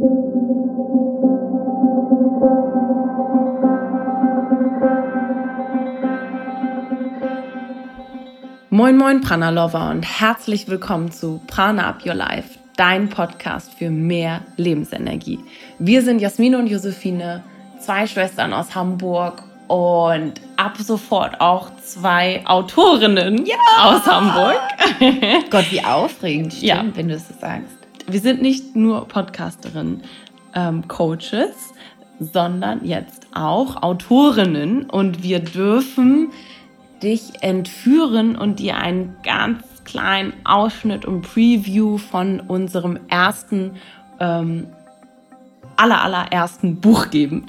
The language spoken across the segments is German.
Moin Moin Prana Lover und herzlich willkommen zu Prana Up Your Life, dein Podcast für mehr Lebensenergie. Wir sind Jasmine und Josephine, zwei Schwestern aus Hamburg und ab sofort auch zwei Autorinnen ja! aus Hamburg. Gott, wie aufregend, stimmt, ja. wenn du es so sagst. Wir sind nicht nur Podcasterinnen, ähm, Coaches, sondern jetzt auch Autorinnen und wir dürfen dich entführen und dir einen ganz kleinen Ausschnitt und Preview von unserem ersten, ähm, aller, allerersten Buch geben.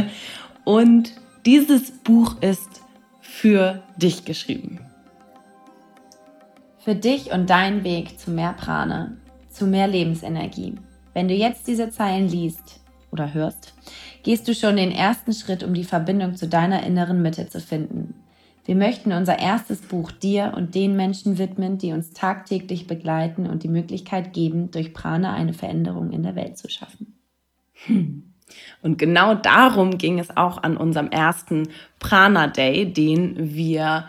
und dieses Buch ist für dich geschrieben. Für dich und deinen Weg zu mehr Prane, zu mehr Lebensenergie. Wenn du jetzt diese Zeilen liest oder hörst, gehst du schon den ersten Schritt, um die Verbindung zu deiner inneren Mitte zu finden. Wir möchten unser erstes Buch dir und den Menschen widmen, die uns tagtäglich begleiten und die Möglichkeit geben, durch Prana eine Veränderung in der Welt zu schaffen. Hm. Und genau darum ging es auch an unserem ersten Prana Day, den wir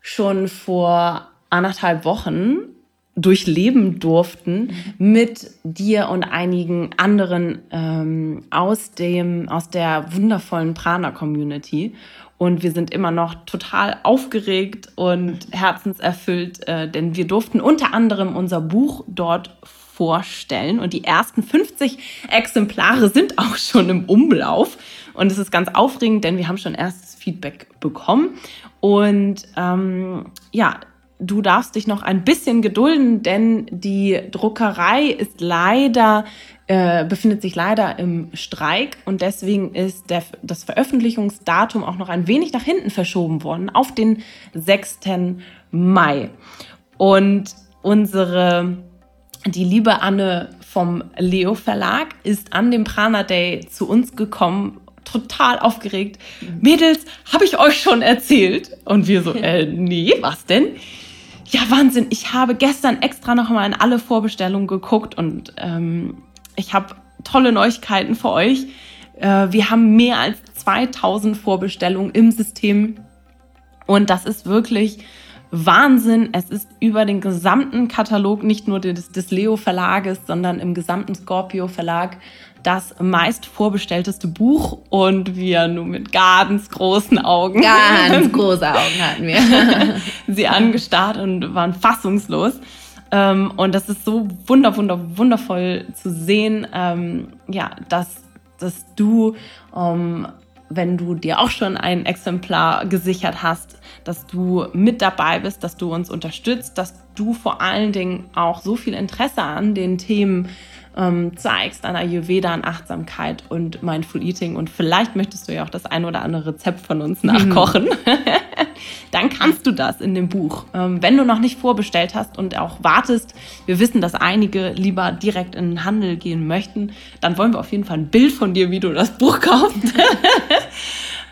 schon vor anderthalb Wochen durchleben durften mit dir und einigen anderen ähm, aus dem aus der wundervollen Prana Community und wir sind immer noch total aufgeregt und herzenserfüllt, äh, denn wir durften unter anderem unser Buch dort vorstellen. Und die ersten 50 Exemplare sind auch schon im Umlauf. Und es ist ganz aufregend, denn wir haben schon erstes Feedback bekommen. Und ähm, ja, du darfst dich noch ein bisschen gedulden, denn die Druckerei ist leider äh, befindet sich leider im Streik und deswegen ist der, das Veröffentlichungsdatum auch noch ein wenig nach hinten verschoben worden auf den 6. Mai. Und unsere die liebe Anne vom Leo Verlag ist an dem Prana Day zu uns gekommen, total aufgeregt. Mädels, habe ich euch schon erzählt? Und wir so, äh, nee, was denn? Ja, Wahnsinn, ich habe gestern extra noch mal in alle Vorbestellungen geguckt und ähm, ich habe tolle Neuigkeiten für euch. Äh, wir haben mehr als 2000 Vorbestellungen im System und das ist wirklich Wahnsinn. Es ist über den gesamten Katalog, nicht nur des, des Leo Verlages, sondern im gesamten Scorpio Verlag das meist vorbestellteste Buch und wir nur mit ganz großen Augen. Ganz große Augen hatten wir. sie angestarrt und waren fassungslos. Ähm, und das ist so wunder, wunder, wundervoll zu sehen, ähm, ja, dass, dass du ähm, wenn du dir auch schon ein Exemplar gesichert hast, dass du mit dabei bist, dass du uns unterstützt, dass du vor allen Dingen auch so viel Interesse an den Themen ähm, zeigst, an Ayurveda, an Achtsamkeit und Mindful Eating. Und vielleicht möchtest du ja auch das ein oder andere Rezept von uns nachkochen. Mhm. Dann kannst du das in dem Buch. Ähm, wenn du noch nicht vorbestellt hast und auch wartest, wir wissen, dass einige lieber direkt in den Handel gehen möchten, dann wollen wir auf jeden Fall ein Bild von dir, wie du das Buch kaufst.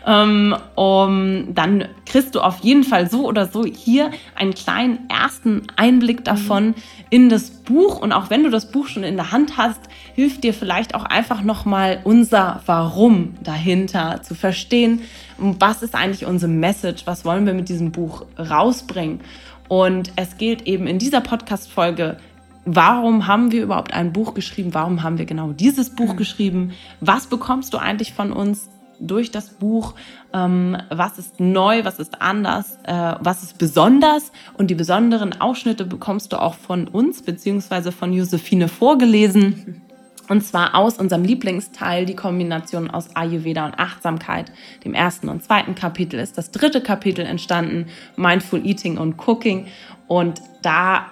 ähm, um, dann kriegst du auf jeden Fall so oder so hier einen kleinen ersten Einblick davon in das Buch. Und auch wenn du das Buch schon in der Hand hast, hilft dir vielleicht auch einfach nochmal unser Warum dahinter zu verstehen. Was ist eigentlich unsere Message? Was wollen wir mit diesem Buch rausbringen? Und es gilt eben in dieser Podcast-Folge warum haben wir überhaupt ein Buch geschrieben? Warum haben wir genau dieses Buch mhm. geschrieben? Was bekommst du eigentlich von uns? Durch das Buch, ähm, was ist neu, was ist anders, äh, was ist besonders. Und die besonderen Ausschnitte bekommst du auch von uns beziehungsweise von Josephine vorgelesen. Und zwar aus unserem Lieblingsteil, die Kombination aus Ayurveda und Achtsamkeit. Dem ersten und zweiten Kapitel ist das dritte Kapitel entstanden, Mindful Eating und Cooking. Und da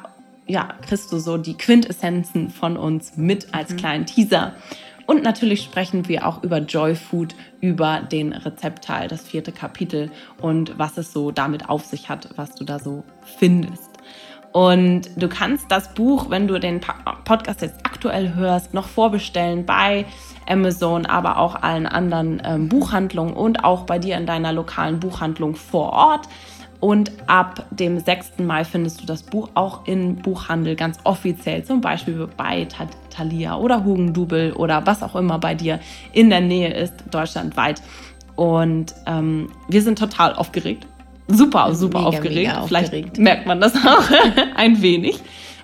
ja, kriegst du so die Quintessenzen von uns mit als mhm. kleinen Teaser. Und natürlich sprechen wir auch über Joy Food, über den Rezeptteil, das vierte Kapitel und was es so damit auf sich hat, was du da so findest. Und du kannst das Buch, wenn du den Podcast jetzt aktuell hörst, noch vorbestellen bei Amazon, aber auch allen anderen ähm, Buchhandlungen und auch bei dir in deiner lokalen Buchhandlung vor Ort. Und ab dem 6. Mai findest du das Buch auch im Buchhandel ganz offiziell, zum Beispiel bei Thalia oder Hugendubel oder was auch immer bei dir in der Nähe ist, deutschlandweit. Und ähm, wir sind total aufgeregt. Super, super mega, aufgeregt. Mega Vielleicht aufgeregt. merkt man das auch ein wenig.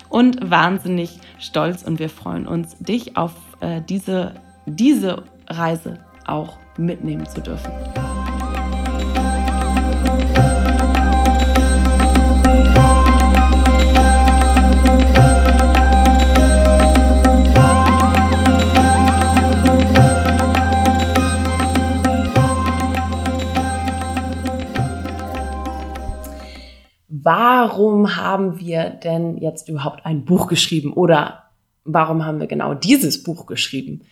Und wahnsinnig stolz. Und wir freuen uns, dich auf äh, diese, diese Reise auch mitnehmen zu dürfen. Warum haben wir denn jetzt überhaupt ein Buch geschrieben oder warum haben wir genau dieses Buch geschrieben?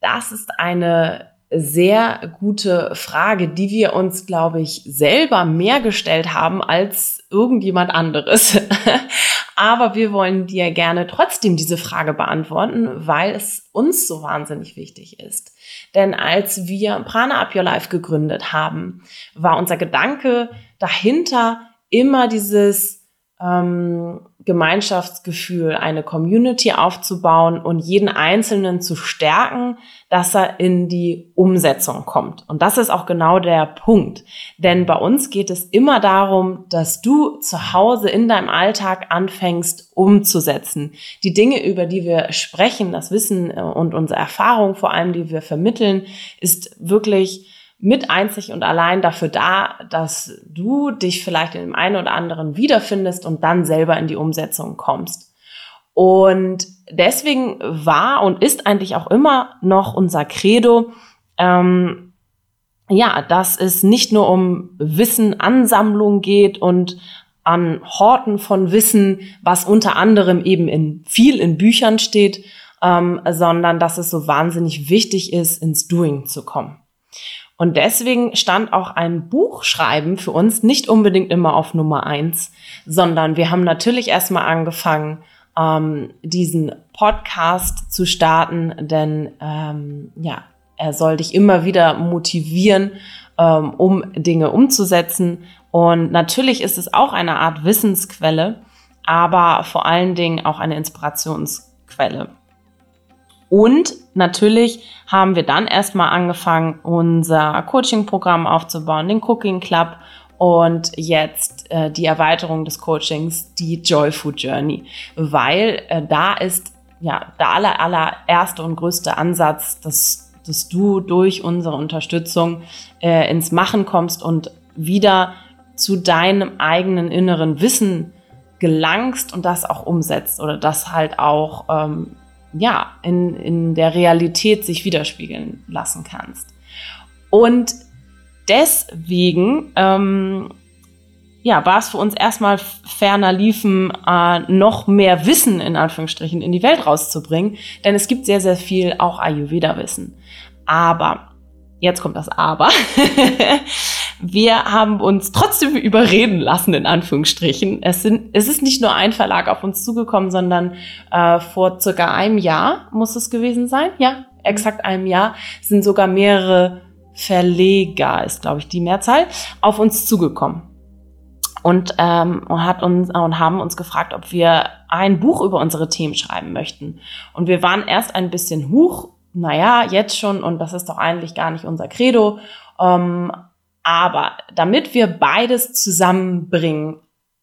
Das ist eine sehr gute Frage, die wir uns, glaube ich, selber mehr gestellt haben als irgendjemand anderes. Aber wir wollen dir gerne trotzdem diese Frage beantworten, weil es uns so wahnsinnig wichtig ist. Denn als wir Prana Up Your Life gegründet haben, war unser Gedanke dahinter, immer dieses ähm, Gemeinschaftsgefühl, eine Community aufzubauen und jeden Einzelnen zu stärken, dass er in die Umsetzung kommt. Und das ist auch genau der Punkt. Denn bei uns geht es immer darum, dass du zu Hause in deinem Alltag anfängst umzusetzen. Die Dinge, über die wir sprechen, das Wissen äh, und unsere Erfahrung vor allem, die wir vermitteln, ist wirklich mit einzig und allein dafür da, dass du dich vielleicht in dem einen oder anderen wiederfindest und dann selber in die Umsetzung kommst. Und deswegen war und ist eigentlich auch immer noch unser Credo, ähm, ja, dass es nicht nur um Wissenansammlung geht und an Horten von Wissen, was unter anderem eben in viel in Büchern steht, ähm, sondern dass es so wahnsinnig wichtig ist, ins Doing zu kommen. Und deswegen stand auch ein Buchschreiben für uns nicht unbedingt immer auf Nummer eins, sondern wir haben natürlich erstmal angefangen, ähm, diesen Podcast zu starten, denn ähm, ja, er soll dich immer wieder motivieren, ähm, um Dinge umzusetzen. Und natürlich ist es auch eine Art Wissensquelle, aber vor allen Dingen auch eine Inspirationsquelle. Und natürlich haben wir dann erstmal angefangen, unser Coaching-Programm aufzubauen, den Cooking Club und jetzt äh, die Erweiterung des Coachings, die Joy Food Journey, weil äh, da ist ja der aller, allererste und größte Ansatz, dass, dass du durch unsere Unterstützung äh, ins Machen kommst und wieder zu deinem eigenen inneren Wissen gelangst und das auch umsetzt oder das halt auch ähm, ja, in, in der Realität sich widerspiegeln lassen kannst. Und deswegen ähm, ja, war es für uns erstmal ferner liefen, äh, noch mehr Wissen in Anführungsstrichen in die Welt rauszubringen, denn es gibt sehr, sehr viel auch Ayurveda-Wissen. Aber, jetzt kommt das Aber, wir haben uns trotzdem überreden lassen, in Anführungsstrichen. Es, sind, es ist nicht nur ein Verlag auf uns zugekommen, sondern äh, vor circa einem Jahr muss es gewesen sein. Ja, exakt einem Jahr sind sogar mehrere Verleger, ist glaube ich die Mehrzahl, auf uns zugekommen. Und, ähm, und, hat uns, und haben uns gefragt, ob wir ein Buch über unsere Themen schreiben möchten. Und wir waren erst ein bisschen hoch, naja, jetzt schon, und das ist doch eigentlich gar nicht unser Credo. Ähm, aber damit wir beides zusammenbringen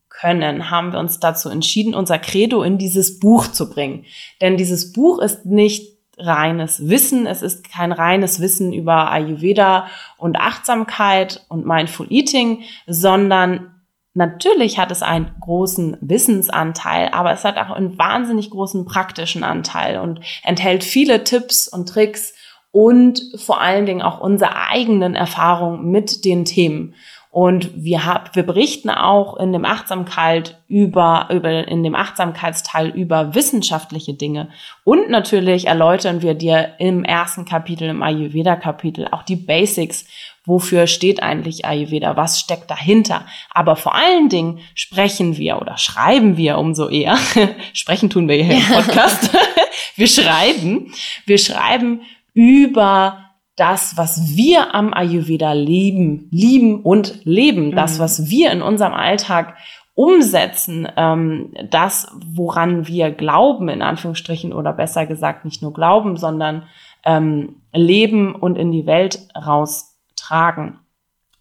können, haben wir uns dazu entschieden, unser Credo in dieses Buch zu bringen. Denn dieses Buch ist nicht reines Wissen, es ist kein reines Wissen über Ayurveda und Achtsamkeit und Mindful Eating, sondern Natürlich hat es einen großen Wissensanteil, aber es hat auch einen wahnsinnig großen praktischen Anteil und enthält viele Tipps und Tricks, und vor allen Dingen auch unsere eigenen Erfahrungen mit den Themen. Und wir, hab, wir berichten auch in dem Achtsamkeit über, über, in dem Achtsamkeitsteil über wissenschaftliche Dinge. Und natürlich erläutern wir dir im ersten Kapitel, im Ayurveda-Kapitel, auch die Basics. Wofür steht eigentlich Ayurveda? Was steckt dahinter? Aber vor allen Dingen sprechen wir oder schreiben wir umso eher. sprechen tun wir hier im Podcast. wir schreiben. Wir schreiben über das, was wir am Ayurveda lieben, lieben und leben, mhm. das, was wir in unserem Alltag umsetzen, ähm, das, woran wir glauben, in Anführungsstrichen, oder besser gesagt, nicht nur glauben, sondern ähm, leben und in die Welt raustragen.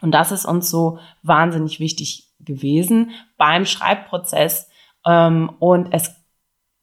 Und das ist uns so wahnsinnig wichtig gewesen beim Schreibprozess. Ähm, und es,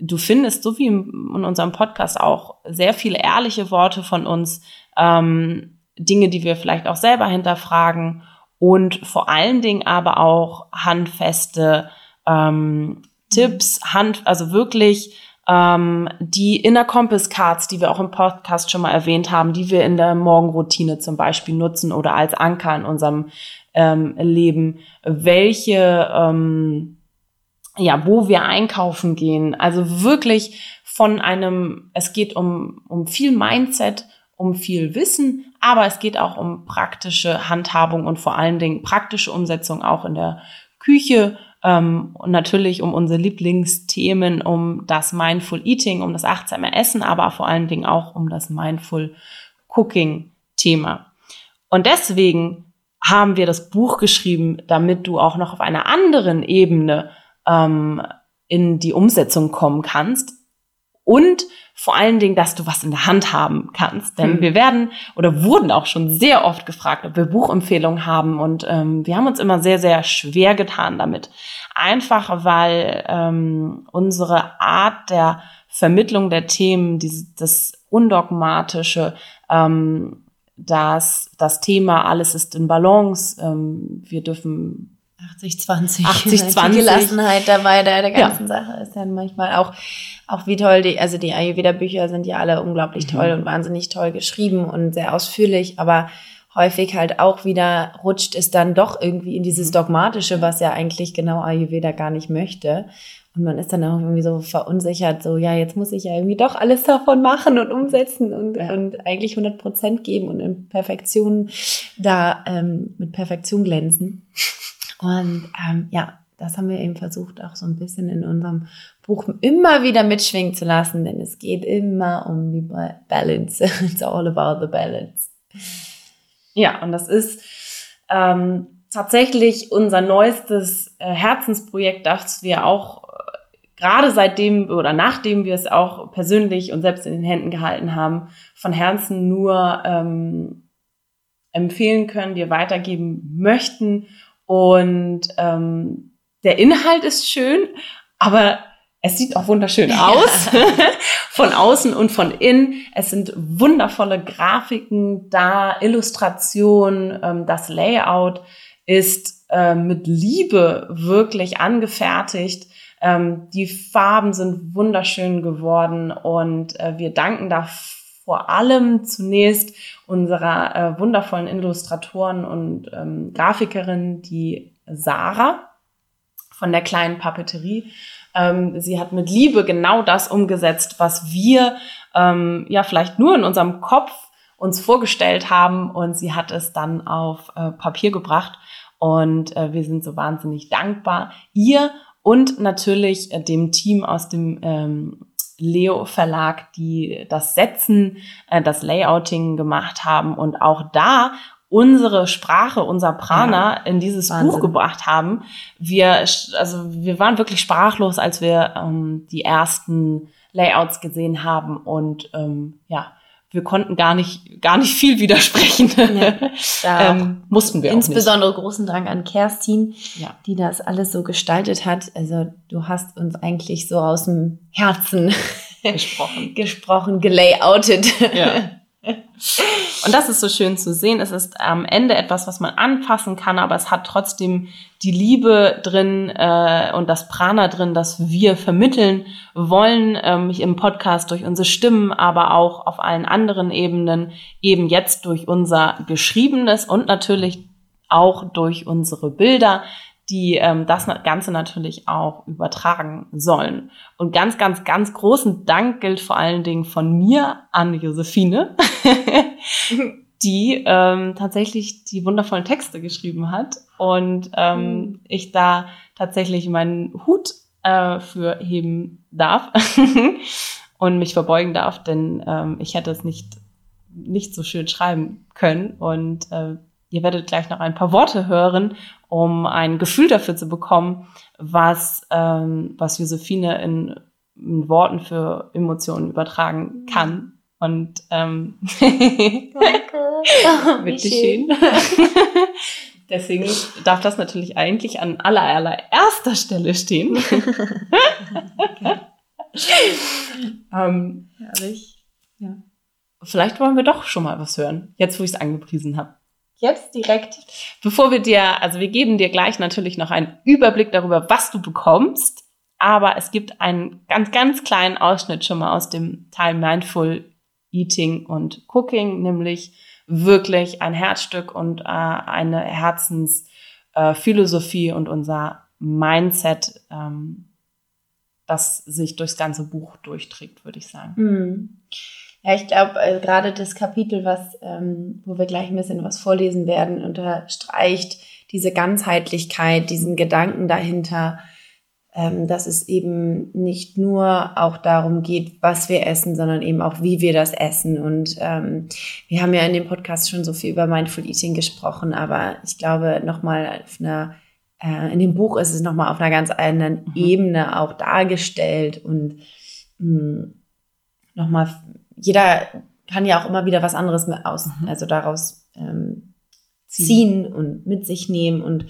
du findest, so wie in unserem Podcast auch, sehr viele ehrliche Worte von uns, ähm, Dinge, die wir vielleicht auch selber hinterfragen und vor allen Dingen aber auch handfeste ähm, Tipps, Hand, also wirklich ähm, die Inner Compass Cards, die wir auch im Podcast schon mal erwähnt haben, die wir in der Morgenroutine zum Beispiel nutzen oder als Anker in unserem ähm, Leben, welche, ähm, ja, wo wir einkaufen gehen. Also wirklich von einem, es geht um, um viel Mindset, um viel Wissen, aber es geht auch um praktische Handhabung und vor allen Dingen praktische Umsetzung auch in der Küche ähm, und natürlich um unsere Lieblingsthemen, um das Mindful Eating, um das achtsame Essen, aber vor allen Dingen auch um das Mindful Cooking Thema. Und deswegen haben wir das Buch geschrieben, damit du auch noch auf einer anderen Ebene ähm, in die Umsetzung kommen kannst und vor allen Dingen, dass du was in der Hand haben kannst. Denn hm. wir werden oder wurden auch schon sehr oft gefragt, ob wir Buchempfehlungen haben. Und ähm, wir haben uns immer sehr, sehr schwer getan damit. Einfach weil ähm, unsere Art der Vermittlung der Themen, dieses, das Undogmatische, ähm, das, das Thema, alles ist in Balance, ähm, wir dürfen 80-20. 80-20. Die Gelassenheit dabei der, der ganzen ja. Sache ist dann manchmal auch, auch wie toll die, also die Ayurveda-Bücher sind ja alle unglaublich mhm. toll und wahnsinnig toll geschrieben und sehr ausführlich, aber häufig halt auch wieder rutscht es dann doch irgendwie in dieses mhm. Dogmatische, was ja eigentlich genau Ayurveda gar nicht möchte. Und man ist dann auch irgendwie so verunsichert, so, ja, jetzt muss ich ja irgendwie doch alles davon machen und umsetzen und, ja. und eigentlich 100 Prozent geben und in Perfektion da ähm, mit Perfektion glänzen. Und ähm, ja, das haben wir eben versucht, auch so ein bisschen in unserem Buch immer wieder mitschwingen zu lassen, denn es geht immer um die Balance. It's all about the balance. Ja, und das ist ähm, tatsächlich unser neuestes äh, Herzensprojekt, das wir auch äh, gerade seitdem oder nachdem wir es auch persönlich und selbst in den Händen gehalten haben, von Herzen nur ähm, empfehlen können, dir weitergeben möchten und ähm, der Inhalt ist schön, aber es sieht auch wunderschön aus. Ja. von außen und von innen. Es sind wundervolle Grafiken da, Illustrationen, ähm, das Layout ist äh, mit Liebe wirklich angefertigt. Ähm, die Farben sind wunderschön geworden und äh, wir danken dafür vor allem zunächst unserer äh, wundervollen Illustratoren und ähm, Grafikerin, die Sarah von der kleinen Papeterie. Ähm, sie hat mit Liebe genau das umgesetzt, was wir ähm, ja vielleicht nur in unserem Kopf uns vorgestellt haben und sie hat es dann auf äh, Papier gebracht und äh, wir sind so wahnsinnig dankbar ihr und natürlich äh, dem Team aus dem ähm, Leo Verlag, die das Setzen, äh, das Layouting gemacht haben und auch da unsere Sprache, unser Prana ja, in dieses Wahnsinn. Buch gebracht haben. Wir, also wir waren wirklich sprachlos, als wir ähm, die ersten Layouts gesehen haben und ähm, ja, wir konnten gar nicht, gar nicht viel widersprechen. Ja, ähm, mussten wir Insbesondere auch nicht. großen Dank an Kerstin, ja. die das alles so gestaltet hat. Also du hast uns eigentlich so aus dem Herzen gesprochen, gesprochen gelayoutet. Ja. Und das ist so schön zu sehen. Es ist am Ende etwas, was man anfassen kann, aber es hat trotzdem die Liebe drin äh, und das Prana drin, das wir vermitteln wollen, ähm, im Podcast durch unsere Stimmen, aber auch auf allen anderen Ebenen, eben jetzt durch unser Geschriebenes und natürlich auch durch unsere Bilder, die ähm, das Ganze natürlich auch übertragen sollen. Und ganz, ganz, ganz großen Dank gilt vor allen Dingen von mir an Josephine, die ähm, tatsächlich die wundervollen Texte geschrieben hat und ähm, mhm. ich da tatsächlich meinen Hut äh, für heben darf und mich verbeugen darf, denn ähm, ich hätte es nicht nicht so schön schreiben können. Und äh, ihr werdet gleich noch ein paar Worte hören, um ein Gefühl dafür zu bekommen, was, ähm, was Josephine in, in Worten für Emotionen übertragen kann. Und ähm, Danke. Bitteschön. Deswegen darf das natürlich eigentlich an aller, allererster Stelle stehen. okay. ähm, Herrlich. Ja. Vielleicht wollen wir doch schon mal was hören, jetzt wo ich es angepriesen habe. Jetzt direkt. Bevor wir dir, also wir geben dir gleich natürlich noch einen Überblick darüber, was du bekommst, aber es gibt einen ganz, ganz kleinen Ausschnitt schon mal aus dem Teil Mindful Eating und Cooking, nämlich wirklich ein Herzstück und äh, eine Herzensphilosophie äh, und unser Mindset, ähm, das sich durchs ganze Buch durchträgt, würde ich sagen. Mhm. Ja, ich glaube, äh, gerade das Kapitel, was, ähm, wo wir gleich ein bisschen was vorlesen werden, unterstreicht diese Ganzheitlichkeit, diesen Gedanken dahinter, ähm, dass es eben nicht nur auch darum geht, was wir essen, sondern eben auch, wie wir das essen. Und ähm, wir haben ja in dem Podcast schon so viel über Mindful Eating gesprochen, aber ich glaube, nochmal auf einer, äh, in dem Buch ist es nochmal auf einer ganz anderen mhm. Ebene auch dargestellt und mh, nochmal jeder kann ja auch immer wieder was anderes aus, mhm. also daraus ähm, ziehen und mit sich nehmen. Und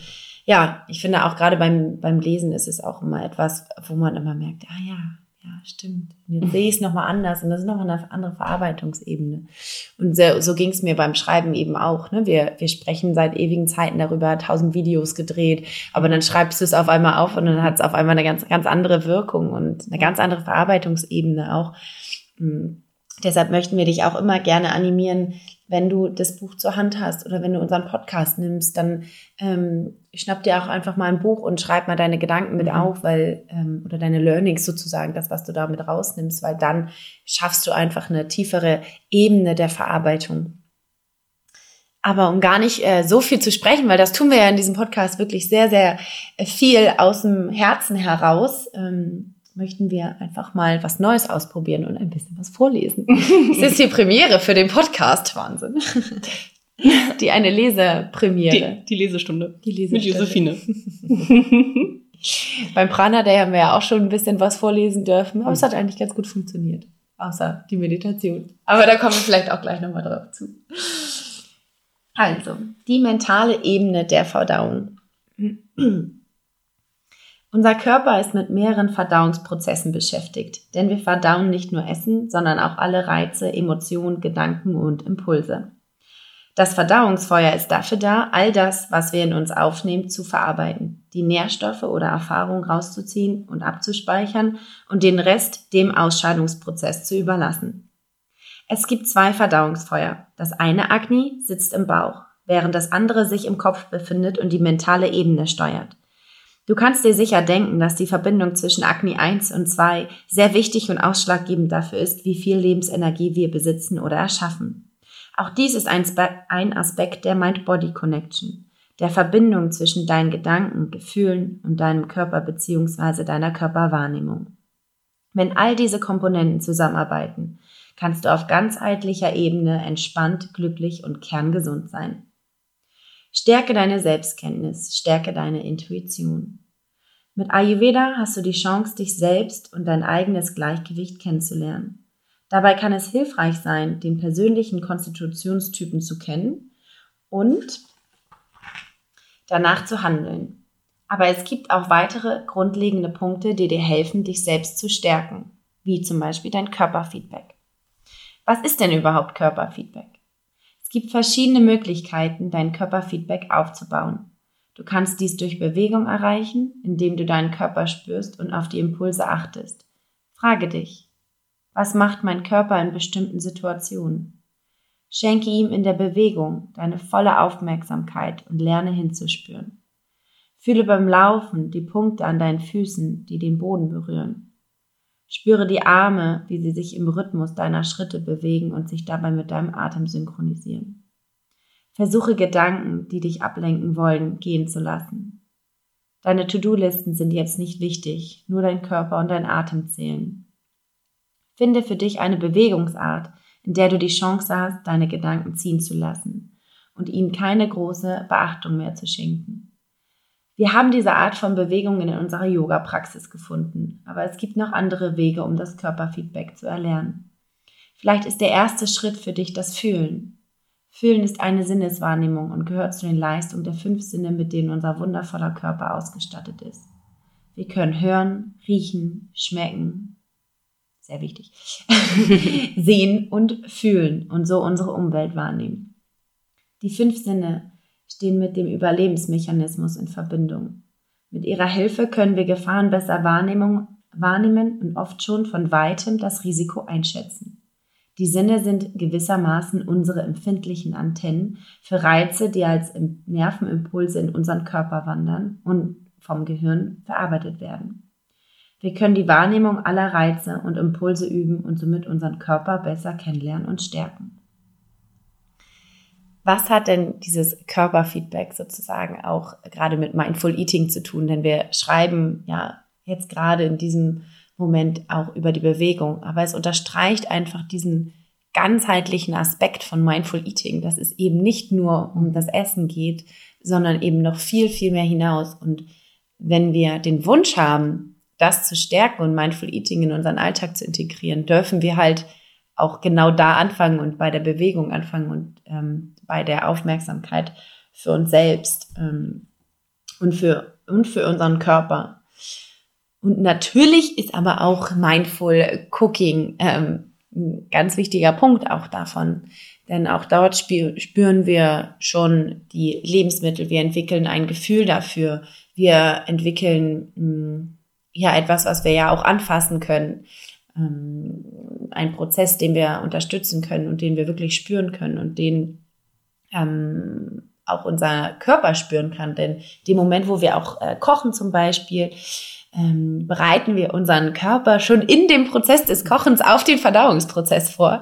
ja, ich finde auch gerade beim, beim Lesen ist es auch immer etwas, wo man immer merkt, ah ja, ja, stimmt. Und jetzt sehe ich es nochmal anders und das ist nochmal eine andere Verarbeitungsebene. Und so, so ging es mir beim Schreiben eben auch. Ne? Wir, wir sprechen seit ewigen Zeiten darüber, tausend Videos gedreht, aber dann schreibst du es auf einmal auf und dann hat es auf einmal eine ganz, ganz andere Wirkung und eine ganz andere Verarbeitungsebene auch. Deshalb möchten wir dich auch immer gerne animieren, wenn du das Buch zur Hand hast oder wenn du unseren Podcast nimmst, dann ähm, schnapp dir auch einfach mal ein Buch und schreib mal deine Gedanken mit mhm. auf, weil ähm, oder deine Learnings sozusagen, das, was du damit rausnimmst, weil dann schaffst du einfach eine tiefere Ebene der Verarbeitung. Aber um gar nicht äh, so viel zu sprechen, weil das tun wir ja in diesem Podcast wirklich sehr, sehr äh, viel aus dem Herzen heraus. Ähm, möchten wir einfach mal was Neues ausprobieren und ein bisschen was vorlesen. Es ist die Premiere für den Podcast. Wahnsinn. Die eine Lesepremiere. Die, die Lesestunde. Die Lesestunde. Mit Josephine. Beim Prana Day haben wir ja auch schon ein bisschen was vorlesen dürfen, aber es hat eigentlich ganz gut funktioniert. Außer die Meditation. Aber da kommen wir vielleicht auch gleich nochmal drauf zu. Also, die mentale Ebene der Verdauung. Unser Körper ist mit mehreren Verdauungsprozessen beschäftigt, denn wir verdauen nicht nur Essen, sondern auch alle Reize, Emotionen, Gedanken und Impulse. Das Verdauungsfeuer ist dafür da, all das, was wir in uns aufnehmen, zu verarbeiten, die Nährstoffe oder Erfahrungen rauszuziehen und abzuspeichern und den Rest dem Ausscheidungsprozess zu überlassen. Es gibt zwei Verdauungsfeuer. Das eine Agni sitzt im Bauch, während das andere sich im Kopf befindet und die mentale Ebene steuert. Du kannst dir sicher denken, dass die Verbindung zwischen Agni 1 und 2 sehr wichtig und ausschlaggebend dafür ist, wie viel Lebensenergie wir besitzen oder erschaffen. Auch dies ist ein Aspekt der Mind-Body-Connection, der Verbindung zwischen deinen Gedanken, Gefühlen und deinem Körper bzw. deiner Körperwahrnehmung. Wenn all diese Komponenten zusammenarbeiten, kannst du auf ganzheitlicher Ebene entspannt, glücklich und kerngesund sein. Stärke deine Selbstkenntnis, stärke deine Intuition. Mit Ayurveda hast du die Chance, dich selbst und dein eigenes Gleichgewicht kennenzulernen. Dabei kann es hilfreich sein, den persönlichen Konstitutionstypen zu kennen und danach zu handeln. Aber es gibt auch weitere grundlegende Punkte, die dir helfen, dich selbst zu stärken, wie zum Beispiel dein Körperfeedback. Was ist denn überhaupt Körperfeedback? Gibt verschiedene Möglichkeiten, dein Körperfeedback aufzubauen. Du kannst dies durch Bewegung erreichen, indem du deinen Körper spürst und auf die Impulse achtest. Frage dich, was macht mein Körper in bestimmten Situationen? Schenke ihm in der Bewegung deine volle Aufmerksamkeit und lerne hinzuspüren. Fühle beim Laufen die Punkte an deinen Füßen, die den Boden berühren. Spüre die Arme, wie sie sich im Rhythmus deiner Schritte bewegen und sich dabei mit deinem Atem synchronisieren. Versuche Gedanken, die dich ablenken wollen, gehen zu lassen. Deine To-Do-Listen sind jetzt nicht wichtig, nur dein Körper und dein Atem zählen. Finde für dich eine Bewegungsart, in der du die Chance hast, deine Gedanken ziehen zu lassen und ihnen keine große Beachtung mehr zu schenken. Wir haben diese Art von Bewegung in unserer Yoga-Praxis gefunden, aber es gibt noch andere Wege, um das Körperfeedback zu erlernen. Vielleicht ist der erste Schritt für dich das Fühlen. Fühlen ist eine Sinneswahrnehmung und gehört zu den Leistungen der fünf Sinne, mit denen unser wundervoller Körper ausgestattet ist. Wir können hören, riechen, schmecken, sehr wichtig, sehen und fühlen und so unsere Umwelt wahrnehmen. Die fünf Sinne stehen mit dem Überlebensmechanismus in Verbindung. Mit ihrer Hilfe können wir Gefahren besser wahrnehmen und oft schon von weitem das Risiko einschätzen. Die Sinne sind gewissermaßen unsere empfindlichen Antennen für Reize, die als Nervenimpulse in unseren Körper wandern und vom Gehirn verarbeitet werden. Wir können die Wahrnehmung aller Reize und Impulse üben und somit unseren Körper besser kennenlernen und stärken. Was hat denn dieses Körperfeedback sozusagen auch gerade mit Mindful Eating zu tun? Denn wir schreiben ja jetzt gerade in diesem Moment auch über die Bewegung, aber es unterstreicht einfach diesen ganzheitlichen Aspekt von Mindful Eating, dass es eben nicht nur um das Essen geht, sondern eben noch viel, viel mehr hinaus. Und wenn wir den Wunsch haben, das zu stärken und Mindful Eating in unseren Alltag zu integrieren, dürfen wir halt auch genau da anfangen und bei der Bewegung anfangen und ähm, bei der Aufmerksamkeit für uns selbst ähm, und, für, und für unseren Körper. Und natürlich ist aber auch Mindful Cooking ähm, ein ganz wichtiger Punkt auch davon. Denn auch dort spüren wir schon die Lebensmittel. Wir entwickeln ein Gefühl dafür. Wir entwickeln mh, hm, ja etwas, was wir ja auch anfassen können. Ähm, ein Prozess, den wir unterstützen können und den wir wirklich spüren können und den ähm, auch unser Körper spüren kann. Denn dem Moment, wo wir auch äh, kochen zum Beispiel, ähm, bereiten wir unseren Körper schon in dem Prozess des Kochens auf den Verdauungsprozess vor.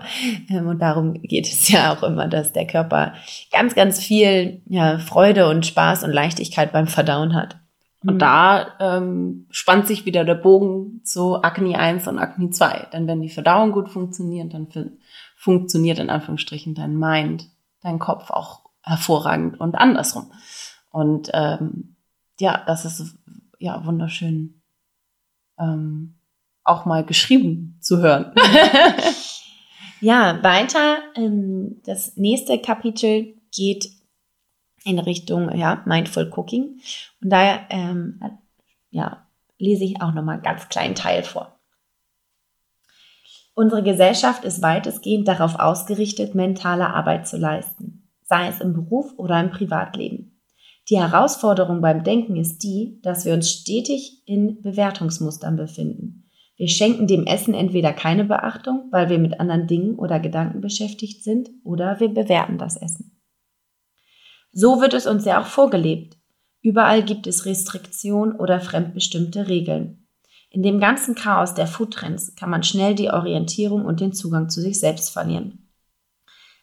Ähm, und darum geht es ja auch immer, dass der Körper ganz, ganz viel ja, Freude und Spaß und Leichtigkeit beim Verdauen hat. Und mhm. da ähm, spannt sich wieder der Bogen zu Akne 1 und Akne 2. Denn wenn die Verdauung gut funktioniert, dann funktioniert in Anführungsstrichen dein Mind, dein Kopf auch hervorragend und andersrum. Und ähm, ja, das ist ja wunderschön ähm, auch mal geschrieben zu hören. ja, weiter. Ähm, das nächste Kapitel geht in Richtung ja, Mindful Cooking. Und da ähm, ja, lese ich auch nochmal einen ganz kleinen Teil vor. Unsere Gesellschaft ist weitestgehend darauf ausgerichtet, mentale Arbeit zu leisten, sei es im Beruf oder im Privatleben. Die Herausforderung beim Denken ist die, dass wir uns stetig in Bewertungsmustern befinden. Wir schenken dem Essen entweder keine Beachtung, weil wir mit anderen Dingen oder Gedanken beschäftigt sind, oder wir bewerten das Essen. So wird es uns ja auch vorgelebt. Überall gibt es Restriktion oder fremdbestimmte Regeln. In dem ganzen Chaos der Foodtrends kann man schnell die Orientierung und den Zugang zu sich selbst verlieren.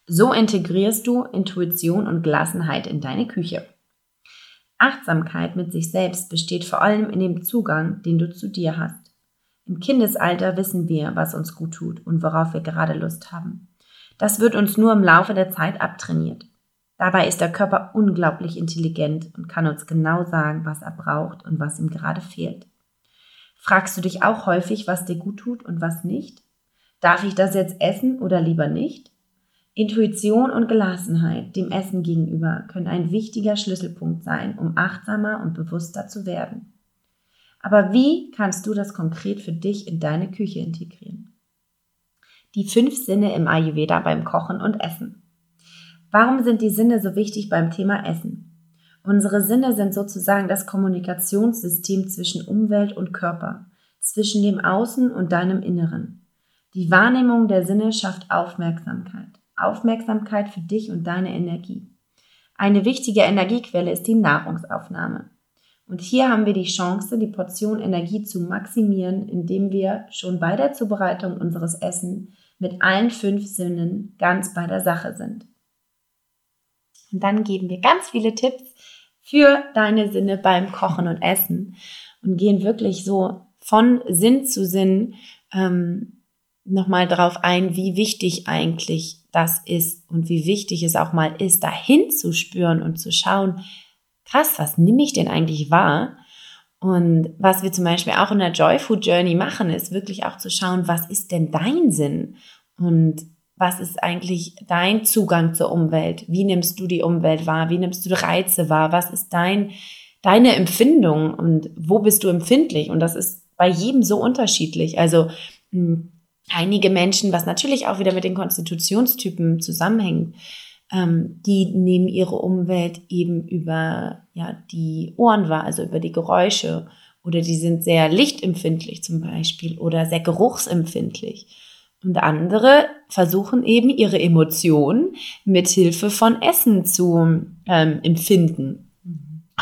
So integrierst du Intuition und Gelassenheit in deine Küche. Achtsamkeit mit sich selbst besteht vor allem in dem Zugang, den du zu dir hast. Im Kindesalter wissen wir, was uns gut tut und worauf wir gerade Lust haben. Das wird uns nur im Laufe der Zeit abtrainiert. Dabei ist der Körper unglaublich intelligent und kann uns genau sagen, was er braucht und was ihm gerade fehlt. Fragst du dich auch häufig, was dir gut tut und was nicht? Darf ich das jetzt essen oder lieber nicht? Intuition und Gelassenheit dem Essen gegenüber können ein wichtiger Schlüsselpunkt sein, um achtsamer und bewusster zu werden. Aber wie kannst du das konkret für dich in deine Küche integrieren? Die fünf Sinne im Ayurveda beim Kochen und Essen. Warum sind die Sinne so wichtig beim Thema Essen? Unsere Sinne sind sozusagen das Kommunikationssystem zwischen Umwelt und Körper, zwischen dem Außen und deinem Inneren. Die Wahrnehmung der Sinne schafft Aufmerksamkeit. Aufmerksamkeit für dich und deine Energie. Eine wichtige Energiequelle ist die Nahrungsaufnahme. Und hier haben wir die Chance, die Portion Energie zu maximieren, indem wir schon bei der Zubereitung unseres Essen mit allen fünf Sinnen ganz bei der Sache sind. Und dann geben wir ganz viele Tipps für deine Sinne beim Kochen und Essen und gehen wirklich so von Sinn zu Sinn ähm, nochmal darauf ein, wie wichtig eigentlich das ist und wie wichtig es auch mal ist, dahin zu spüren und zu schauen, krass, was nehme ich denn eigentlich wahr? Und was wir zum Beispiel auch in der Joy Food Journey machen, ist wirklich auch zu schauen, was ist denn dein Sinn? Und was ist eigentlich dein Zugang zur Umwelt? Wie nimmst du die Umwelt wahr? Wie nimmst du Reize wahr? Was ist dein, deine Empfindung und wo bist du empfindlich? Und das ist bei jedem so unterschiedlich. Also hm, einige Menschen, was natürlich auch wieder mit den Konstitutionstypen zusammenhängt, ähm, die nehmen ihre Umwelt eben über ja, die Ohren wahr, also über die Geräusche. Oder die sind sehr lichtempfindlich zum Beispiel oder sehr geruchsempfindlich. Und andere versuchen eben ihre Emotionen mit Hilfe von Essen zu ähm, empfinden.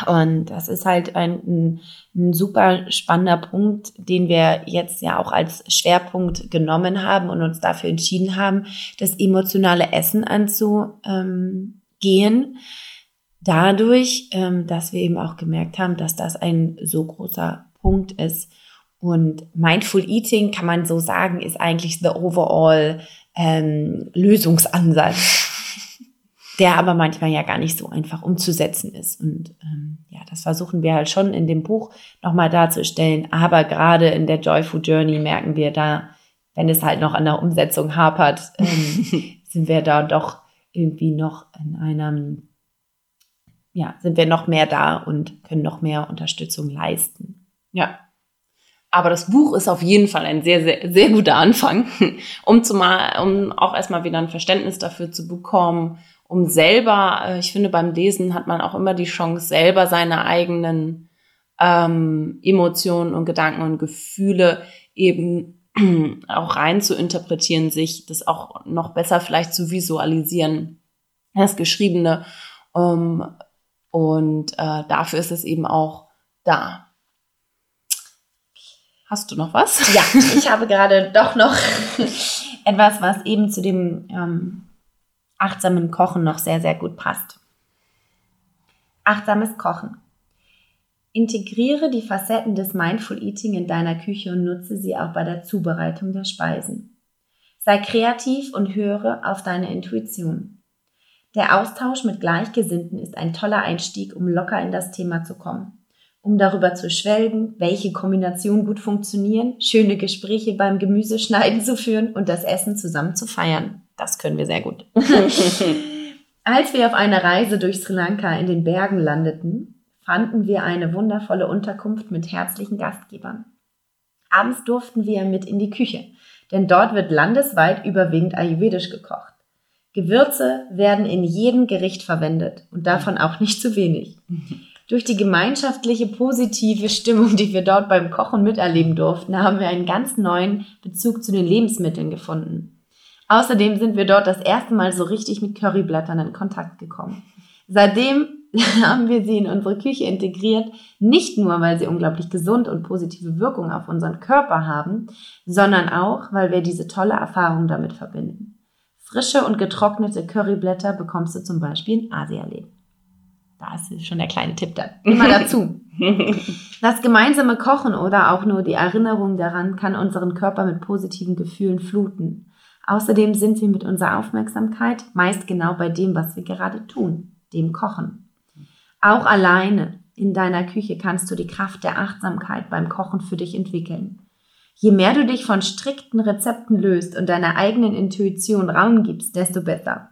Und das ist halt ein, ein, ein, super spannender Punkt, den wir jetzt ja auch als Schwerpunkt genommen haben und uns dafür entschieden haben, das emotionale Essen anzugehen. Dadurch, ähm, dass wir eben auch gemerkt haben, dass das ein so großer Punkt ist, und Mindful Eating kann man so sagen, ist eigentlich the overall ähm, Lösungsansatz, der aber manchmal ja gar nicht so einfach umzusetzen ist. Und ähm, ja, das versuchen wir halt schon in dem Buch nochmal darzustellen. Aber gerade in der Joyful Journey merken wir da, wenn es halt noch an der Umsetzung hapert, ähm, sind wir da doch irgendwie noch in einem, ja, sind wir noch mehr da und können noch mehr Unterstützung leisten. Ja, aber das Buch ist auf jeden Fall ein sehr, sehr, sehr guter Anfang, um, zumal, um auch erstmal wieder ein Verständnis dafür zu bekommen, um selber, äh, ich finde, beim Lesen hat man auch immer die Chance, selber seine eigenen ähm, Emotionen und Gedanken und Gefühle eben auch rein zu interpretieren, sich das auch noch besser vielleicht zu visualisieren, das Geschriebene. Ähm, und äh, dafür ist es eben auch da. Hast du noch was? Ja, ich habe gerade doch noch etwas, was eben zu dem ähm, achtsamen Kochen noch sehr, sehr gut passt. Achtsames Kochen. Integriere die Facetten des Mindful Eating in deiner Küche und nutze sie auch bei der Zubereitung der Speisen. Sei kreativ und höre auf deine Intuition. Der Austausch mit Gleichgesinnten ist ein toller Einstieg, um locker in das Thema zu kommen um darüber zu schwelgen, welche Kombinationen gut funktionieren, schöne Gespräche beim Gemüseschneiden zu führen und das Essen zusammen zu feiern. Das können wir sehr gut. Als wir auf einer Reise durch Sri Lanka in den Bergen landeten, fanden wir eine wundervolle Unterkunft mit herzlichen Gastgebern. Abends durften wir mit in die Küche, denn dort wird landesweit überwiegend ayurvedisch gekocht. Gewürze werden in jedem Gericht verwendet und davon auch nicht zu wenig. Durch die gemeinschaftliche positive Stimmung, die wir dort beim Kochen miterleben durften, haben wir einen ganz neuen Bezug zu den Lebensmitteln gefunden. Außerdem sind wir dort das erste Mal so richtig mit Curryblättern in Kontakt gekommen. Seitdem haben wir sie in unsere Küche integriert, nicht nur, weil sie unglaublich gesund und positive Wirkung auf unseren Körper haben, sondern auch, weil wir diese tolle Erfahrung damit verbinden. Frische und getrocknete Curryblätter bekommst du zum Beispiel in Asialäden. Da ist schon der kleine Tipp dann. Immer dazu. Das gemeinsame Kochen oder auch nur die Erinnerung daran kann unseren Körper mit positiven Gefühlen fluten. Außerdem sind wir mit unserer Aufmerksamkeit meist genau bei dem, was wir gerade tun, dem Kochen. Auch alleine in deiner Küche kannst du die Kraft der Achtsamkeit beim Kochen für dich entwickeln. Je mehr du dich von strikten Rezepten löst und deiner eigenen Intuition Raum gibst, desto besser.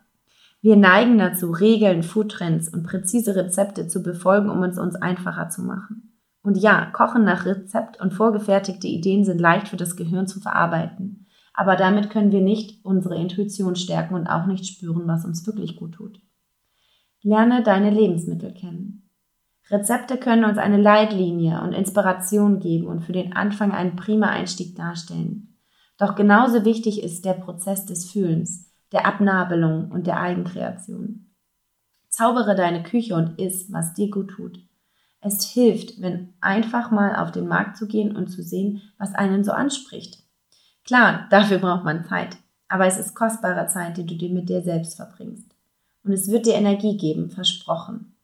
Wir neigen dazu, Regeln, Foodtrends und präzise Rezepte zu befolgen, um es uns einfacher zu machen. Und ja, Kochen nach Rezept und vorgefertigte Ideen sind leicht für das Gehirn zu verarbeiten. Aber damit können wir nicht unsere Intuition stärken und auch nicht spüren, was uns wirklich gut tut. Lerne deine Lebensmittel kennen. Rezepte können uns eine Leitlinie und Inspiration geben und für den Anfang einen prima Einstieg darstellen. Doch genauso wichtig ist der Prozess des Fühlens, der Abnabelung und der Eigenkreation. Zaubere deine Küche und iss, was dir gut tut. Es hilft, wenn einfach mal auf den Markt zu gehen und zu sehen, was einen so anspricht. Klar, dafür braucht man Zeit, aber es ist kostbare Zeit, die du dir mit dir selbst verbringst. Und es wird dir Energie geben, versprochen.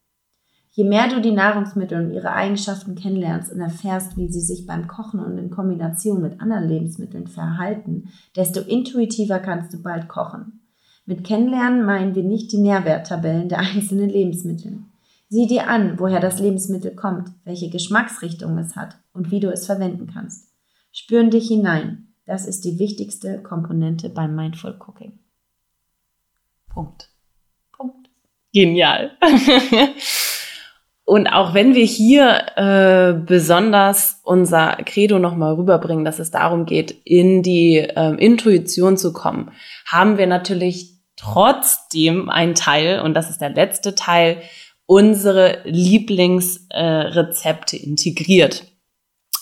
Je mehr du die Nahrungsmittel und ihre Eigenschaften kennenlernst und erfährst, wie sie sich beim Kochen und in Kombination mit anderen Lebensmitteln verhalten, desto intuitiver kannst du bald kochen. Mit Kennenlernen meinen wir nicht die Nährwerttabellen der einzelnen Lebensmittel. Sieh dir an, woher das Lebensmittel kommt, welche Geschmacksrichtung es hat und wie du es verwenden kannst. Spüren dich hinein. Das ist die wichtigste Komponente beim Mindful Cooking. Punkt. Punkt. Genial. Und auch wenn wir hier äh, besonders unser Credo nochmal rüberbringen, dass es darum geht, in die äh, Intuition zu kommen, haben wir natürlich trotzdem einen Teil, und das ist der letzte Teil, unsere Lieblingsrezepte äh, integriert.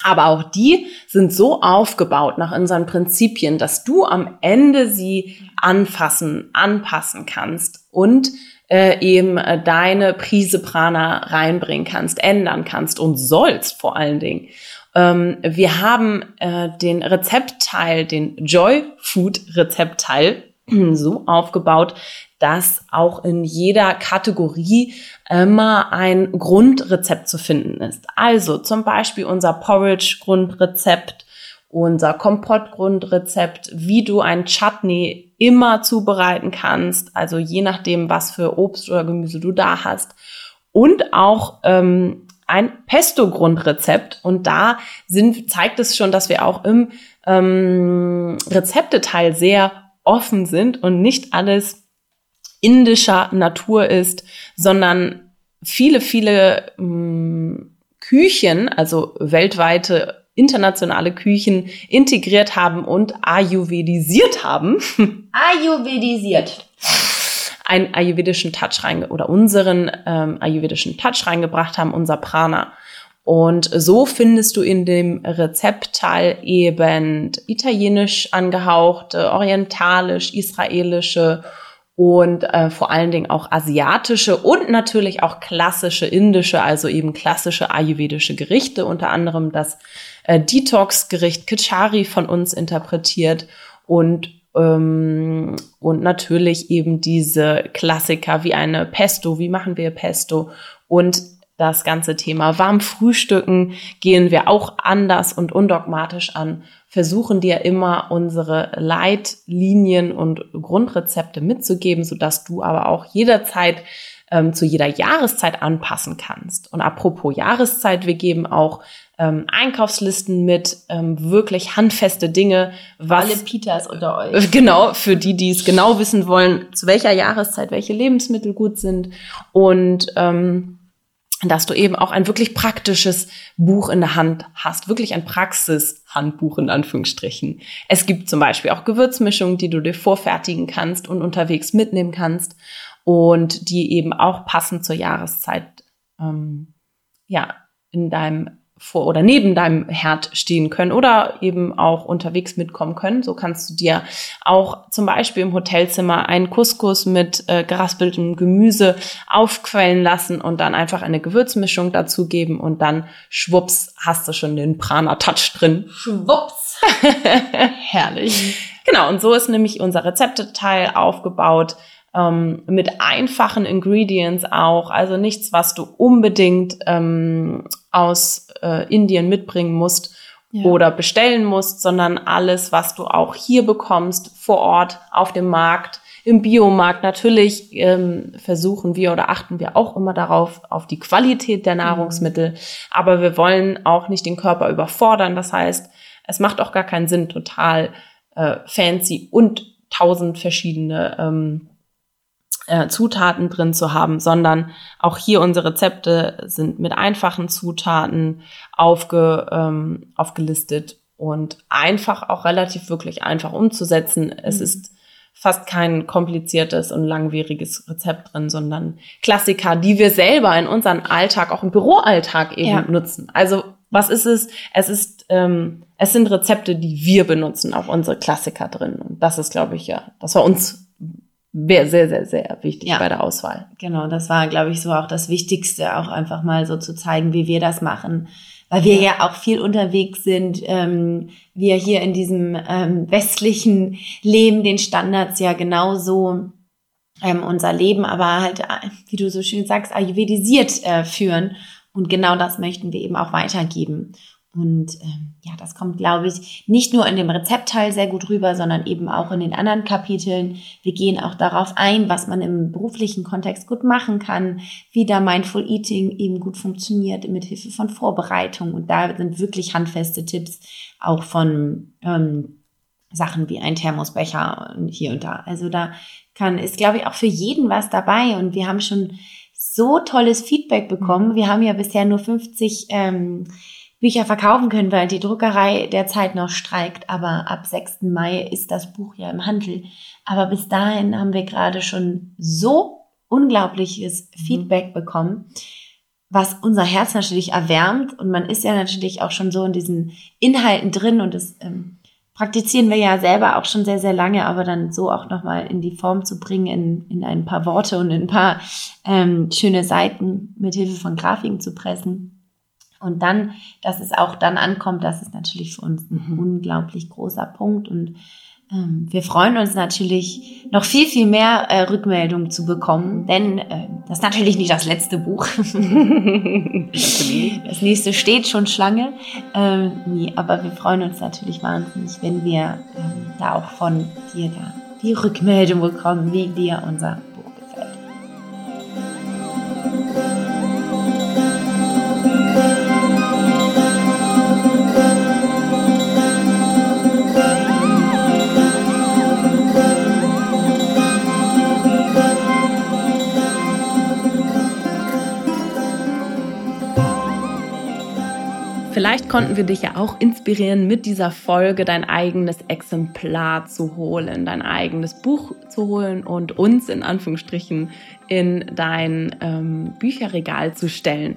Aber auch die sind so aufgebaut nach unseren Prinzipien, dass du am Ende sie anfassen, anpassen kannst und äh, eben äh, deine Prise Prana reinbringen kannst, ändern kannst und sollst vor allen Dingen. Ähm, wir haben äh, den Rezeptteil, den Joy Food Rezeptteil so aufgebaut, dass auch in jeder Kategorie immer ein Grundrezept zu finden ist. Also zum Beispiel unser Porridge Grundrezept, unser Kompott-Grundrezept, wie du ein Chutney immer zubereiten kannst, also je nachdem, was für Obst oder Gemüse du da hast. Und auch ähm, ein Pesto-Grundrezept. Und da sind, zeigt es schon, dass wir auch im ähm, Rezepteteil sehr offen sind und nicht alles indischer Natur ist, sondern viele, viele ähm, Küchen, also weltweite internationale Küchen integriert haben und ayurvedisiert haben. Ayurvedisiert. Einen ayurvedischen Touch rein oder unseren ähm, ayurvedischen Touch reingebracht haben, unser Prana. Und so findest du in dem Rezeptteil eben italienisch angehauchte, orientalisch, israelische und äh, vor allen Dingen auch asiatische und natürlich auch klassische indische, also eben klassische ayurvedische Gerichte, unter anderem das äh, Detox-Gericht Kichari von uns interpretiert und ähm, und natürlich eben diese Klassiker wie eine Pesto, wie machen wir Pesto? Und das ganze Thema warm frühstücken gehen wir auch anders und undogmatisch an, versuchen dir immer unsere Leitlinien und Grundrezepte mitzugeben, sodass du aber auch jederzeit ähm, zu jeder Jahreszeit anpassen kannst. Und apropos Jahreszeit, wir geben auch ähm, Einkaufslisten mit, ähm, wirklich handfeste Dinge. Was, Alle Pitas unter euch. Genau, für die, die es genau wissen wollen, zu welcher Jahreszeit welche Lebensmittel gut sind. Und ähm, dass du eben auch ein wirklich praktisches Buch in der Hand hast, wirklich ein Praxishandbuch in Anführungsstrichen. Es gibt zum Beispiel auch Gewürzmischungen, die du dir vorfertigen kannst und unterwegs mitnehmen kannst und die eben auch passend zur Jahreszeit ähm, ja in deinem vor oder neben deinem Herd stehen können oder eben auch unterwegs mitkommen können. So kannst du dir auch zum Beispiel im Hotelzimmer einen Couscous mit äh, geraspeltem Gemüse aufquellen lassen und dann einfach eine Gewürzmischung dazugeben und dann schwupps hast du schon den Prana-Touch drin. Schwupps! Herrlich. Genau, und so ist nämlich unser Rezepteteil aufgebaut ähm, mit einfachen Ingredients auch, also nichts, was du unbedingt ähm, aus äh, Indien mitbringen musst ja. oder bestellen musst, sondern alles, was du auch hier bekommst, vor Ort, auf dem Markt, im Biomarkt. Natürlich ähm, versuchen wir oder achten wir auch immer darauf, auf die Qualität der mhm. Nahrungsmittel, aber wir wollen auch nicht den Körper überfordern. Das heißt, es macht auch gar keinen Sinn, total äh, fancy und tausend verschiedene ähm, äh, Zutaten drin zu haben, sondern auch hier unsere Rezepte sind mit einfachen Zutaten aufge, ähm, aufgelistet und einfach auch relativ wirklich einfach umzusetzen. Es mhm. ist fast kein kompliziertes und langwieriges Rezept drin, sondern Klassiker, die wir selber in unserem Alltag, auch im Büroalltag eben ja. nutzen. Also was ist es? Es ist, ähm, es sind Rezepte, die wir benutzen, auch unsere Klassiker drin. Und das ist, glaube ich, ja, das war uns sehr, sehr, sehr wichtig ja. bei der Auswahl. Genau, das war, glaube ich, so auch das Wichtigste, auch einfach mal so zu zeigen, wie wir das machen. Weil wir ja, ja auch viel unterwegs sind, ähm, wir hier in diesem ähm, westlichen Leben den Standards ja genauso ähm, unser Leben aber halt, äh, wie du so schön sagst, ayurvedisiert äh, führen. Und genau das möchten wir eben auch weitergeben. Und ähm, ja, das kommt, glaube ich, nicht nur in dem Rezeptteil sehr gut rüber, sondern eben auch in den anderen Kapiteln. Wir gehen auch darauf ein, was man im beruflichen Kontext gut machen kann, wie da Mindful Eating eben gut funktioniert mit Hilfe von Vorbereitung. Und da sind wirklich handfeste Tipps auch von ähm, Sachen wie ein Thermosbecher hier und da. Also da kann, ist, glaube ich, auch für jeden was dabei. Und wir haben schon so tolles Feedback bekommen. Wir haben ja bisher nur 50 ähm, Bücher verkaufen können, weil die Druckerei derzeit noch streikt. Aber ab 6. Mai ist das Buch ja im Handel. Aber bis dahin haben wir gerade schon so unglaubliches mhm. Feedback bekommen, was unser Herz natürlich erwärmt. Und man ist ja natürlich auch schon so in diesen Inhalten drin und das ähm, praktizieren wir ja selber auch schon sehr, sehr lange, aber dann so auch nochmal in die Form zu bringen, in, in ein paar Worte und in ein paar ähm, schöne Seiten mit Hilfe von Grafiken zu pressen und dann, dass es auch dann ankommt, das ist natürlich für uns ein mhm. unglaublich großer Punkt. Und ähm, wir freuen uns natürlich, noch viel, viel mehr äh, Rückmeldungen zu bekommen, denn äh, das ist natürlich nicht das letzte Buch. das nächste steht schon Schlange. Ähm, nee, aber wir freuen uns natürlich wahnsinnig, wenn wir ähm, da auch von dir da die Rückmeldung bekommen, wie dir unser Vielleicht konnten wir dich ja auch inspirieren, mit dieser Folge dein eigenes Exemplar zu holen, dein eigenes Buch zu holen und uns in Anführungsstrichen in dein ähm, Bücherregal zu stellen.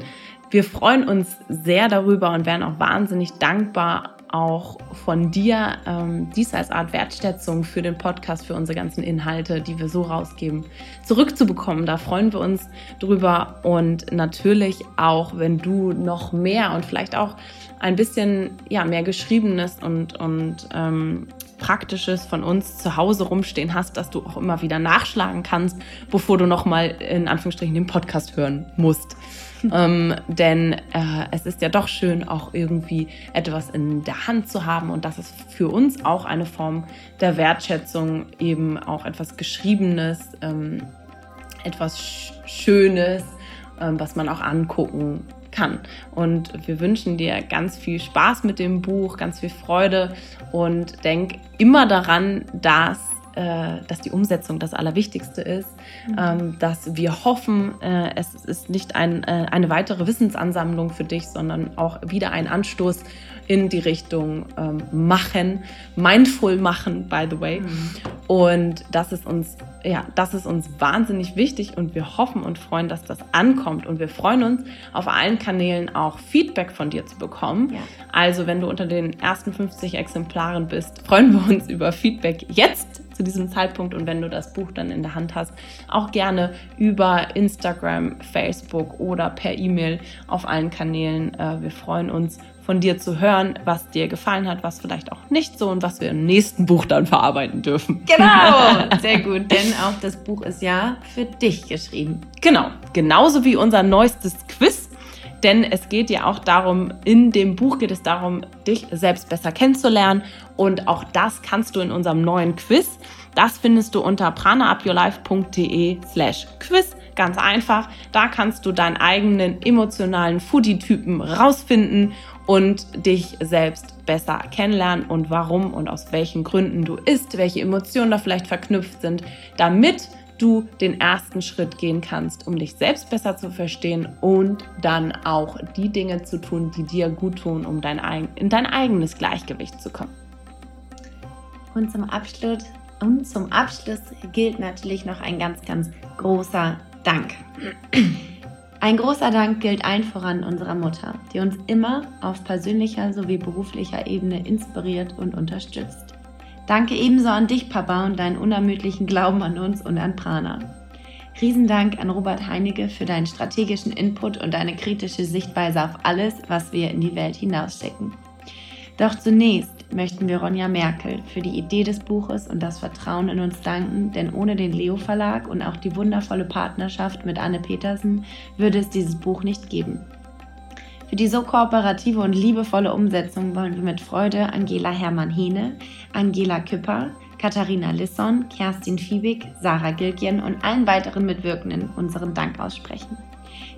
Wir freuen uns sehr darüber und wären auch wahnsinnig dankbar, auch von dir ähm, dies als Art Wertschätzung für den Podcast, für unsere ganzen Inhalte, die wir so rausgeben, zurückzubekommen. Da freuen wir uns drüber und natürlich auch, wenn du noch mehr und vielleicht auch ein bisschen ja, mehr Geschriebenes und, und ähm, Praktisches von uns zu Hause rumstehen hast, dass du auch immer wieder nachschlagen kannst, bevor du nochmal in Anführungsstrichen den Podcast hören musst. ähm, denn äh, es ist ja doch schön, auch irgendwie etwas in der Hand zu haben und das ist für uns auch eine Form der Wertschätzung, eben auch etwas Geschriebenes, ähm, etwas Schönes, ähm, was man auch angucken kann. Und wir wünschen dir ganz viel Spaß mit dem Buch, ganz viel Freude und denk immer daran, dass äh, dass die Umsetzung das Allerwichtigste ist, mhm. ähm, dass wir hoffen, äh, es ist nicht ein, äh, eine weitere Wissensansammlung für dich, sondern auch wieder ein Anstoß in die Richtung ähm, machen, mindful machen, by the way. Mhm. Und das ist uns, ja, das ist uns wahnsinnig wichtig und wir hoffen und freuen, dass das ankommt. Und wir freuen uns, auf allen Kanälen auch Feedback von dir zu bekommen. Ja. Also, wenn du unter den ersten 50 Exemplaren bist, freuen wir uns über Feedback jetzt zu diesem Zeitpunkt und wenn du das Buch dann in der Hand hast, auch gerne über Instagram, Facebook oder per E-Mail auf allen Kanälen. Äh, wir freuen uns von dir zu hören, was dir gefallen hat, was vielleicht auch nicht so und was wir im nächsten Buch dann verarbeiten dürfen. Genau, sehr gut, denn auch das Buch ist ja für dich geschrieben. Genau, genauso wie unser neuestes Quiz. Denn es geht ja auch darum, in dem Buch geht es darum, dich selbst besser kennenzulernen. Und auch das kannst du in unserem neuen Quiz. Das findest du unter pranaupyourlife.de slash quiz. Ganz einfach. Da kannst du deinen eigenen emotionalen Foodie-Typen rausfinden und dich selbst besser kennenlernen und warum und aus welchen Gründen du isst, welche Emotionen da vielleicht verknüpft sind, damit du den ersten Schritt gehen kannst, um dich selbst besser zu verstehen und dann auch die Dinge zu tun, die dir gut tun, um dein, in dein eigenes Gleichgewicht zu kommen. Und zum Abschluss, und zum Abschluss gilt natürlich noch ein ganz, ganz großer Dank. Ein großer Dank gilt allen voran unserer Mutter, die uns immer auf persönlicher sowie beruflicher Ebene inspiriert und unterstützt. Danke ebenso an dich, Papa, und deinen unermüdlichen Glauben an uns und an Prana. Riesendank an Robert Heinecke für deinen strategischen Input und deine kritische Sichtweise auf alles, was wir in die Welt hinausschicken. Doch zunächst möchten wir Ronja Merkel für die Idee des Buches und das Vertrauen in uns danken, denn ohne den Leo Verlag und auch die wundervolle Partnerschaft mit Anne Petersen würde es dieses Buch nicht geben. Für die so kooperative und liebevolle Umsetzung wollen wir mit Freude Angela Hermann-Hene, Angela Küpper, Katharina Lisson, Kerstin Fiebig, Sarah Gilkien und allen weiteren Mitwirkenden unseren Dank aussprechen.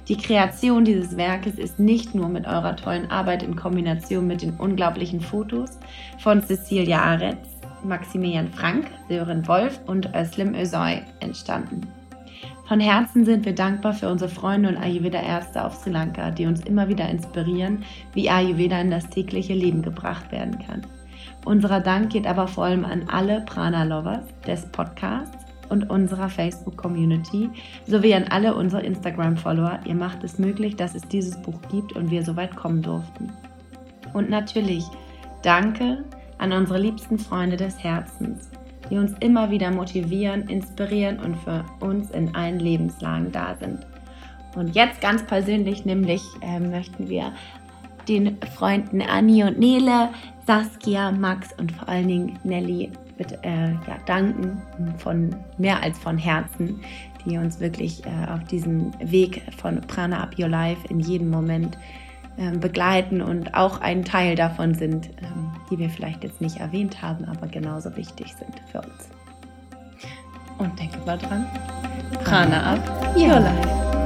Die Kreation dieses Werkes ist nicht nur mit eurer tollen Arbeit in Kombination mit den unglaublichen Fotos von Cecilia Aretz, Maximilian Frank, Sören Wolf und Özlem Özay entstanden. Von Herzen sind wir dankbar für unsere Freunde und Ayurveda-Ärzte auf Sri Lanka, die uns immer wieder inspirieren, wie Ayurveda in das tägliche Leben gebracht werden kann. Unserer Dank geht aber vor allem an alle Prana-Lovers des Podcasts und unserer Facebook-Community sowie an alle unsere Instagram-Follower. Ihr macht es möglich, dass es dieses Buch gibt und wir so weit kommen durften. Und natürlich danke an unsere liebsten Freunde des Herzens, die uns immer wieder motivieren, inspirieren und für uns in allen Lebenslagen da sind. Und jetzt ganz persönlich, nämlich äh, möchten wir den Freunden Anni und Nele, Saskia, Max und vor allen Dingen Nelly mit, äh, ja, danken von mehr als von Herzen, die uns wirklich äh, auf diesem Weg von Prana Up Your Life in jedem Moment äh, begleiten und auch ein Teil davon sind, ähm, die wir vielleicht jetzt nicht erwähnt haben, aber genauso wichtig sind für uns. Und denke mal dran, Prana Up Your Life.